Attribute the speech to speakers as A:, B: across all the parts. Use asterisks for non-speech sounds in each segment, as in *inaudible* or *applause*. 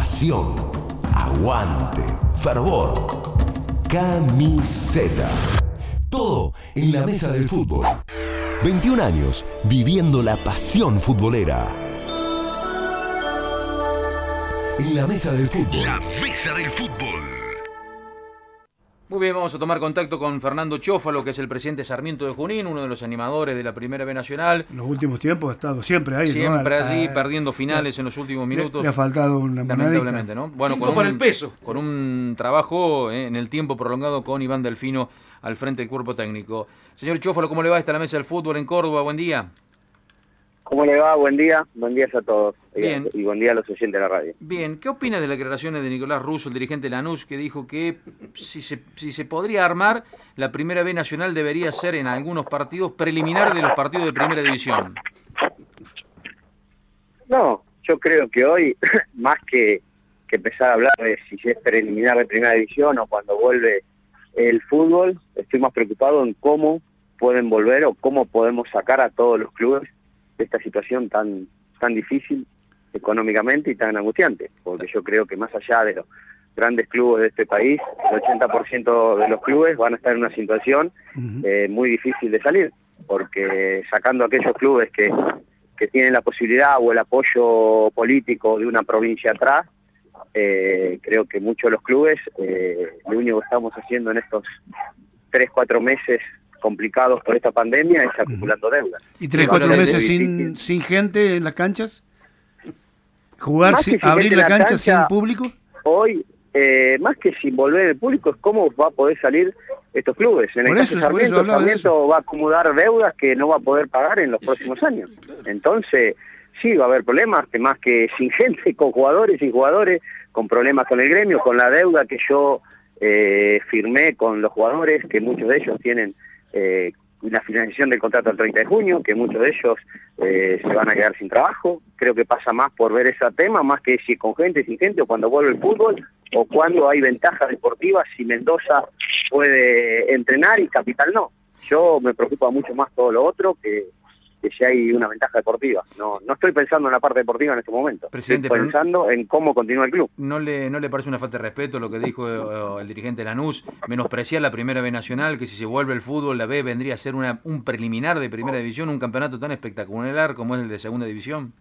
A: pasión, aguante, fervor. Camiseta. Todo en la mesa del fútbol. 21 años viviendo la pasión futbolera. En la mesa del fútbol.
B: La mesa del fútbol.
C: Muy bien, vamos a tomar contacto con Fernando Chófalo, que es el presidente Sarmiento de Junín, uno de los animadores de la Primera B Nacional.
D: En los últimos tiempos ha estado siempre ahí.
C: Siempre
D: ¿no?
C: allí,
D: Ah,
C: perdiendo finales en los últimos minutos.
D: Le, ha faltado una
C: Lamentablemente. ¿no? Bueno,
E: Cinco para el peso.
C: Con un trabajo eh, en el tiempo prolongado con Iván Delfino al frente del cuerpo técnico. Señor Chófalo, ¿cómo le va? Está la mesa del fútbol en Córdoba. Buen día.
F: ¿Cómo le va? Buen día. Buen día a todos. Y-
C: Bien.
F: Y buen día a los oyentes de la radio.
C: Bien, ¿qué opina de las declaraciones de Nicolás Russo, el dirigente de Lanús, que dijo que si se, si se podría armar, la Primera B Nacional debería ser en algunos partidos preliminar de los partidos de Primera División?
F: No, yo creo que hoy, *laughs* más que, que empezar a hablar de si es preliminar de primera división o cuando vuelve el fútbol, estoy más preocupado en cómo pueden volver o cómo podemos sacar a todos los clubes esta situación tan, tan difícil económicamente y tan angustiante. Porque yo creo que más allá de los grandes clubes de este país, el 80% de los clubes van a estar en una situación eh, muy difícil de salir, porque sacando aquellos clubes que, que tienen la posibilidad o el apoyo político de una provincia atrás, eh, creo que muchos de los clubes, eh, lo único que estamos haciendo en estos tres, cuatro meses complicados por esta pandemia es acumulando deudas.
D: Y tres, cuatro meses
F: es
D: sin, gente en las canchas. Jugar, sin,
F: sin
D: abrir la cancha,
F: cancha,
D: sin público.
F: Hoy, eh, más que sin volver el público, es cómo va a poder salir estos clubes. En el
D: Por
F: caso
D: eso,
F: de
D: por eso
F: Sarmiento,
D: de
F: Sarmiento va a acumular deudas que no va a poder pagar en los próximos años. Entonces, sí, va a haber problemas, que más que sin gente, *laughs* con jugadores y jugadores, con problemas con el gremio, con la deuda que yo eh, firmé con los jugadores, que muchos de ellos tienen eh, la financiación del contrato el 30 de junio, que muchos de ellos eh, se van a quedar sin trabajo. Creo que pasa más por ver ese tema, más que si con gente, sin gente, o cuando vuelve el fútbol, o cuando hay ventajas deportivas, si Mendoza puede entrenar y Capital no. Yo me preocupa mucho más todo lo otro que, que si hay una ventaja deportiva. No, no estoy pensando en la parte deportiva en este momento.
C: Presidente,
F: estoy pensando en cómo continúa el club.
C: ¿No le, ¿No le parece una falta de respeto lo que dijo eh, el dirigente Lanús? Menospreciar la Primera B Nacional, que si se vuelve el fútbol, la B vendría a ser una, un preliminar de Primera División, un campeonato tan espectacular como es el de Segunda División.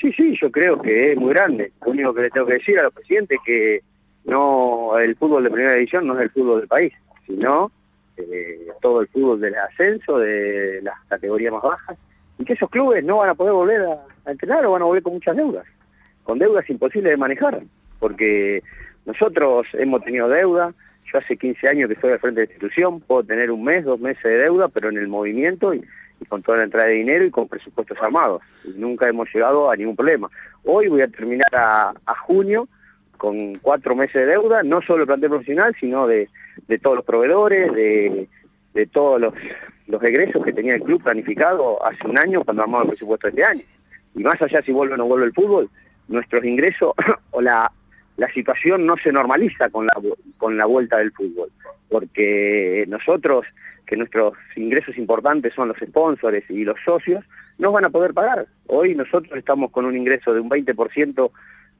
F: Sí, sí, yo creo que es muy grande. Lo único que le tengo que decir a los presidentes es que no el fútbol de primera división no es el fútbol del país, sino eh, todo el fútbol del ascenso, de las categorías más bajas, y que esos clubes no van a poder volver a, entrenar o van a volver con muchas deudas, con deudas imposibles de manejar, porque nosotros hemos tenido deuda, yo hace 15 años que estoy al frente de la institución, puedo tener un mes, dos meses de deuda, pero en el movimiento y, con toda la entrada de dinero y con presupuestos armados. Y nunca hemos llegado a ningún problema. Hoy voy a terminar a junio con cuatro meses de deuda, no solo el plantel profesional, sino de, de todos los proveedores, de, de todos los, los egresos que tenía el club planificado hace un año cuando armamos el presupuesto de este año. Y más allá si vuelve o no vuelve el fútbol, nuestros ingresos *laughs* o la, la situación no se normaliza con la, con la vuelta del fútbol, porque nosotros, que nuestros ingresos importantes son los sponsors y los socios, no van a poder pagar. Hoy nosotros estamos con un ingreso de un 20%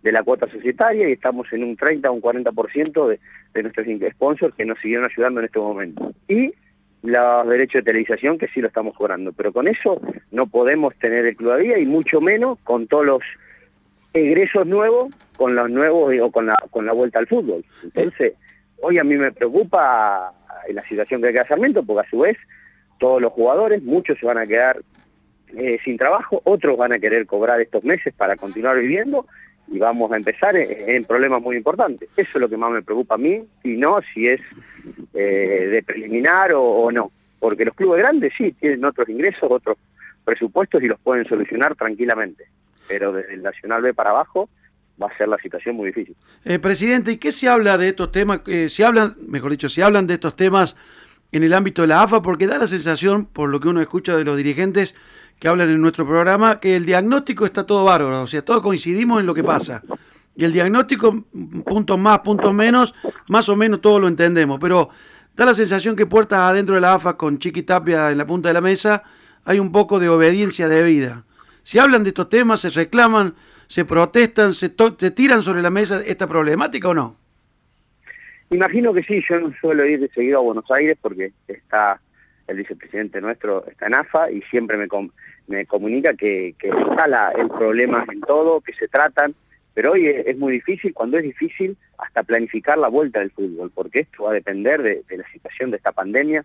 F: de la cuota societaria y estamos en un 30 o un 40% de, de nuestros sponsors que nos siguieron ayudando en este momento. Y los derechos de televisación que sí lo estamos cobrando, pero con eso no podemos tener el club a día y mucho menos con todos los egresos nuevos, con los nuevos eh, o con la, con la vuelta al fútbol. Entonces, hoy a mí me preocupa la situación que queda Sarmiento, porque a su vez todos los jugadores, muchos se van a quedar eh, sin trabajo, otros van a querer cobrar estos meses para continuar viviendo y vamos a empezar en, problemas muy importantes. Eso es lo que más me preocupa a mí y no si es eh, de preliminar o, o no, porque los clubes grandes sí tienen otros ingresos, otros presupuestos y los pueden solucionar tranquilamente, pero desde el Nacional B para abajo va a ser la situación muy difícil.
E: Eh, presidente, ¿y qué se habla de estos temas? Eh, se hablan, mejor dicho, se hablan de estos temas en el ámbito de la AFA porque da la sensación, por lo que uno escucha de los dirigentes que hablan en nuestro programa, que el diagnóstico está todo bárbaro, o sea, todos coincidimos en lo que pasa. Y el diagnóstico, puntos más, puntos menos, más o menos todos lo entendemos, pero da la sensación que puertas adentro de la AFA con Chiqui Tapia en la punta de la mesa hay un poco de obediencia debida. Se hablan de estos temas, se reclaman, se protestan, se, se tiran sobre la mesa esta problemática o no?
F: Imagino que sí, yo no suelo ir de seguido a Buenos Aires porque está el vicepresidente nuestro, está en AFA y siempre me, com- me comunica que, que está la- el problema en todo, que se tratan, pero hoy es, muy difícil, cuando es difícil, hasta planificar la vuelta del fútbol, porque esto va a depender de, la situación de esta pandemia,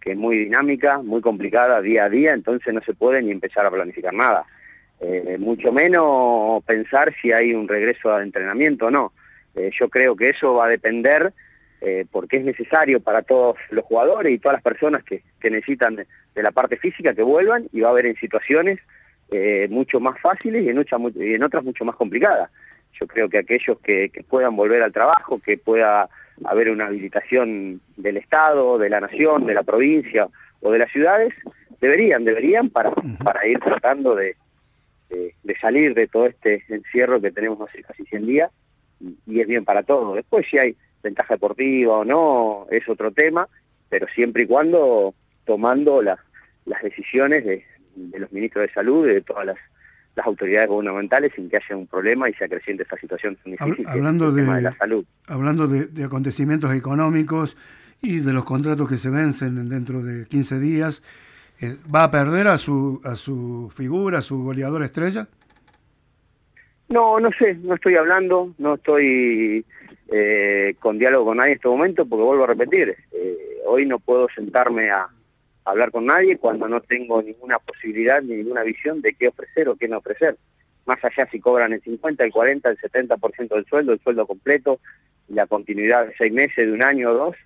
F: que es muy dinámica, muy complicada día a día, entonces no se puede ni empezar a planificar nada. Eh, mucho menos pensar si hay un regreso al entrenamiento o no. Eh, yo creo que eso va a depender eh, porque es necesario para todos los jugadores y todas las personas que, que necesitan de, de la parte física que vuelvan y va a haber en situaciones eh, mucho más fáciles y en, mucha- mu- y en otras mucho más complicadas. Yo creo que aquellos que, que puedan volver al trabajo, que pueda haber una habilitación del Estado, de la Nación, de la provincia o de las ciudades, deberían, deberían para, para ir tratando de, de, de salir de todo este encierro que tenemos hace casi 100 días y, y es bien para todos. Después si hay ventaja deportiva o no, es otro tema, pero siempre y cuando tomando la- las decisiones de, de los ministros de salud y de todas las, las autoridades gubernamentales sin que haya un problema y se acreciente esta situación tan difícil
D: hablando de-
F: de la salud.
D: Hablando de, de acontecimientos económicos y de los contratos que se vencen dentro de 15 días, eh, ¿va a perder a su, a su figura, a su goleador estrella?
F: No, no sé, no estoy hablando, no estoy eh, con diálogo con nadie en este momento porque vuelvo a repetir, eh, hoy no puedo sentarme a, hablar con nadie cuando no tengo ninguna posibilidad ni ninguna visión de qué ofrecer o qué no ofrecer. Más allá si cobran el 50, el 40, el 70% del sueldo, el sueldo completo, la continuidad de seis meses, de un año o dos,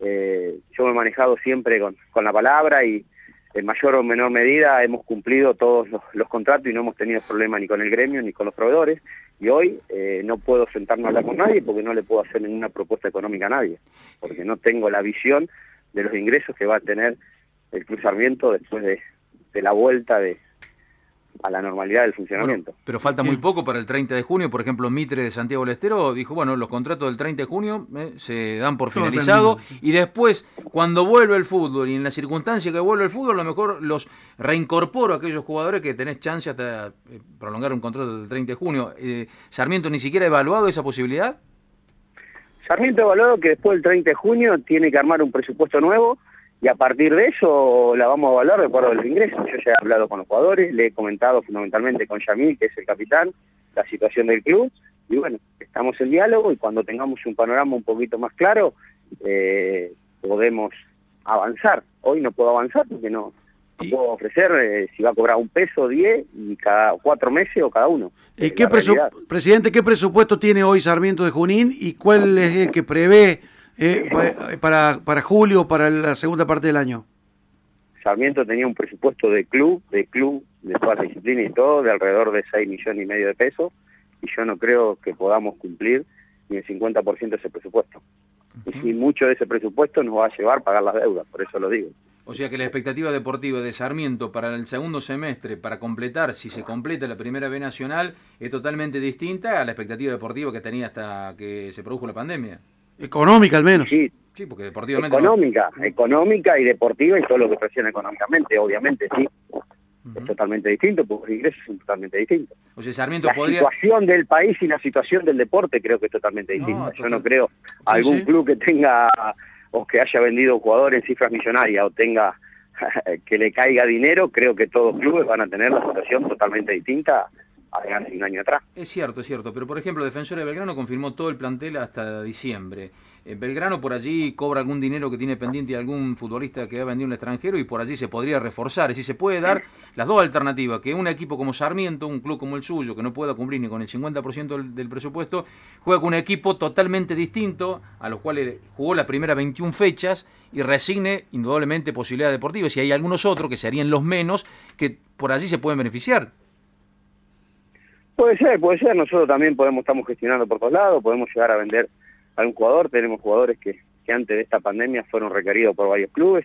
F: eh, yo me he manejado siempre con, con la palabra y en mayor o menor medida hemos cumplido todos los, contratos y no hemos tenido problema ni con el gremio ni con los proveedores. Y hoy eh, no puedo sentarme a hablar con nadie porque no le puedo hacer ninguna propuesta económica a nadie, porque no tengo la visión de los ingresos que va a tener el Club Sarmiento después de, de la vuelta de a la normalidad del funcionamiento.
C: Bueno, pero falta muy poco para el 30 de junio. Por ejemplo, Mitre de Santiago del Estero dijo, bueno, los contratos del 30 de junio eh, se dan por finalizado y después, cuando vuelve el fútbol y en la circunstancia que vuelve el fútbol, a lo mejor los reincorporo a aquellos jugadores que tenés chance hasta eh, prolongar un contrato del 30 de junio. Eh, ¿Sarmiento ni siquiera ha evaluado esa posibilidad?
F: Sarmiento ha evaluado que después del 30 de junio tiene que armar un presupuesto nuevo y a partir de eso la vamos a evaluar de acuerdo a los ingresos. Yo ya he hablado con los jugadores, le he comentado fundamentalmente con Yamil, que es el capitán, la situación del club y bueno, estamos en diálogo y cuando tengamos un panorama un poquito más claro eh, podemos avanzar. Hoy no puedo avanzar porque no, no
E: Y-
F: puedo ofrecer eh, si va a cobrar un peso, diez y cada cuatro meses o cada uno.
E: Eh,
F: Eh,
E: ¿qué
F: la
E: presu-
F: realidad.
E: presidente, ¿qué presupuesto tiene hoy Sarmiento de Junín y cuál es el que prevé eh, pa- para, para julio, para la segunda parte del año?
F: Sarmiento tenía un presupuesto de club, de club, de todas las disciplinas y todo, de alrededor de 6 millones y medio de pesos, y yo no creo que podamos cumplir ni el 50% de ese presupuesto. Y si mucho de ese presupuesto nos va a llevar a pagar las deudas, por eso lo digo.
C: O sea que la expectativa deportiva de Sarmiento para el segundo semestre, para completar, si se completa la primera B nacional, es totalmente distinta a la expectativa deportiva que tenía hasta que se produjo la pandemia.
E: Económica al menos.
F: Sí,
C: Sí, porque deportivamente... no-
F: económica, económica y deportiva y todo lo que presiona económicamente, obviamente, sí. Es totalmente distinto, porque los ingresos son totalmente distintos.
C: O sea, Sarmiento
F: La
C: podría...
F: situación del país y la situación del deporte creo que es totalmente
C: No,
F: distinta. Yo
C: total-
F: no creo algún
E: sí.
F: club que tenga o que haya vendido jugadores en cifras millonarias o tenga *laughs* que le caiga dinero, creo que todos los clubes van a tener la situación totalmente distinta a de hace un año atrás.
C: Es cierto, es cierto, pero por ejemplo, Defensor de Belgrano confirmó todo el plantel hasta diciembre. Eh, Belgrano por allí cobra algún dinero que tiene pendiente de algún futbolista que ha vendido en el extranjero y por allí se podría reforzar. Es decir, se puede dar las dos alternativas, que un equipo como Sarmiento, un club como el suyo, que no pueda cumplir ni con el 50% del, del presupuesto, juega con un equipo totalmente distinto, a los cuales jugó las primeras 21 fechas y resigne indudablemente posibilidades deportivas. Y hay algunos otros, que serían los menos, que por allí se pueden beneficiar.
F: Puede ser, puede ser. Nosotros también podemos, estamos gestionando por todos lados, podemos llegar a vender a un jugador. Tenemos jugadores que, que antes de esta pandemia fueron requeridos por varios clubes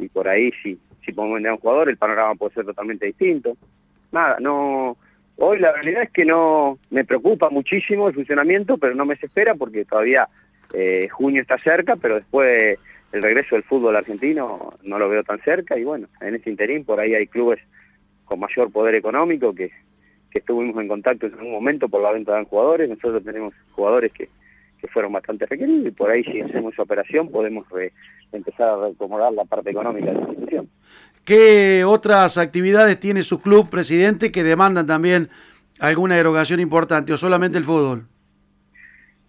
F: y por ahí si, si podemos vender a un jugador el panorama puede ser totalmente distinto. Nada, no... Hoy la realidad es que no me preocupa muchísimo el funcionamiento, pero no me desespera porque todavía eh, junio está cerca, pero después el regreso del fútbol argentino no lo veo tan cerca y bueno, en ese interín por ahí hay clubes con mayor poder económico que, que estuvimos en contacto en algún momento por la venta de jugadores. Nosotros tenemos jugadores que, que fueron bastante requeridos y por ahí si hacemos esa operación podemos re- empezar a reacomodar la parte económica de la institución.
E: ¿Qué otras actividades tiene su club, presidente, que demandan también alguna erogación importante o solamente el fútbol?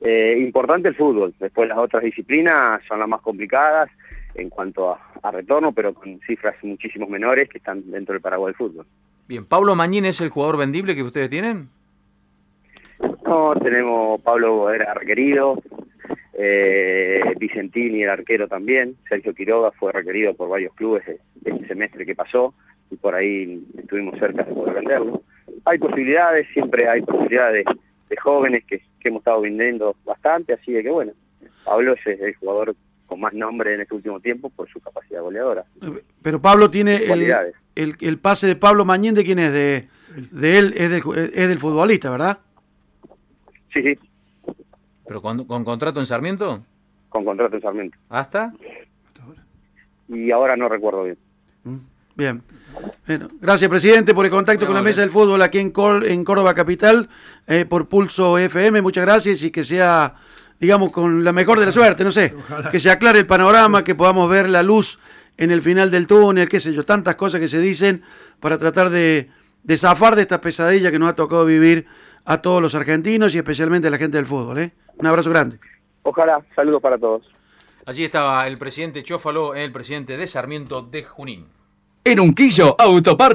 F: Eh, importante el fútbol, después las otras disciplinas son las más complicadas en cuanto a, a retorno, pero con cifras muchísimos menores que están dentro del paraguas del fútbol.
C: Bien, ¿Pablo Mañín es el jugador vendible que ustedes tienen?
F: No, tenemos Pablo era requerido, eh, Vicentini era arquero también, Sergio Quiroga fue requerido por varios clubes este semestre que pasó y por ahí estuvimos cerca de poder venderlo. Hay posibilidades, siempre hay posibilidades de, de jóvenes que, que hemos estado vendiendo bastante, así de que bueno, Pablo es el jugador con más nombre en este último tiempo por su capacidad goleadora.
E: Pero Pablo tiene el,
F: Cualidades.
E: el, el pase de Pablo Mañín, ¿de quién es? De, de él, es del, ju- es del futbolista, ¿verdad?
F: Sí, sí,
C: ¿Pero con, con contrato en Sarmiento?
F: con contrato en Sarmiento.
C: ¿Hasta?
F: Y ahora no recuerdo bien.
E: Mm, Bien. Bueno, gracias, presidente, por el contacto con la mesa del fútbol aquí en, Cor- en Córdoba Capital, eh, por Pulso FM. Muchas gracias y que sea, digamos, con la mejor de la suerte, no sé, que se aclare el panorama, que podamos ver la luz en el final del túnel, qué sé yo, tantas cosas que se dicen para tratar de, de zafar de esta pesadilla que nos ha tocado vivir a todos los argentinos y especialmente a la gente del fútbol. ¿eh? Un abrazo grande.
F: Ojalá, saludos para todos.
C: Allí estaba el presidente Chófalo, el presidente de Sarmiento de Junín.
A: En Unquillo, Autopart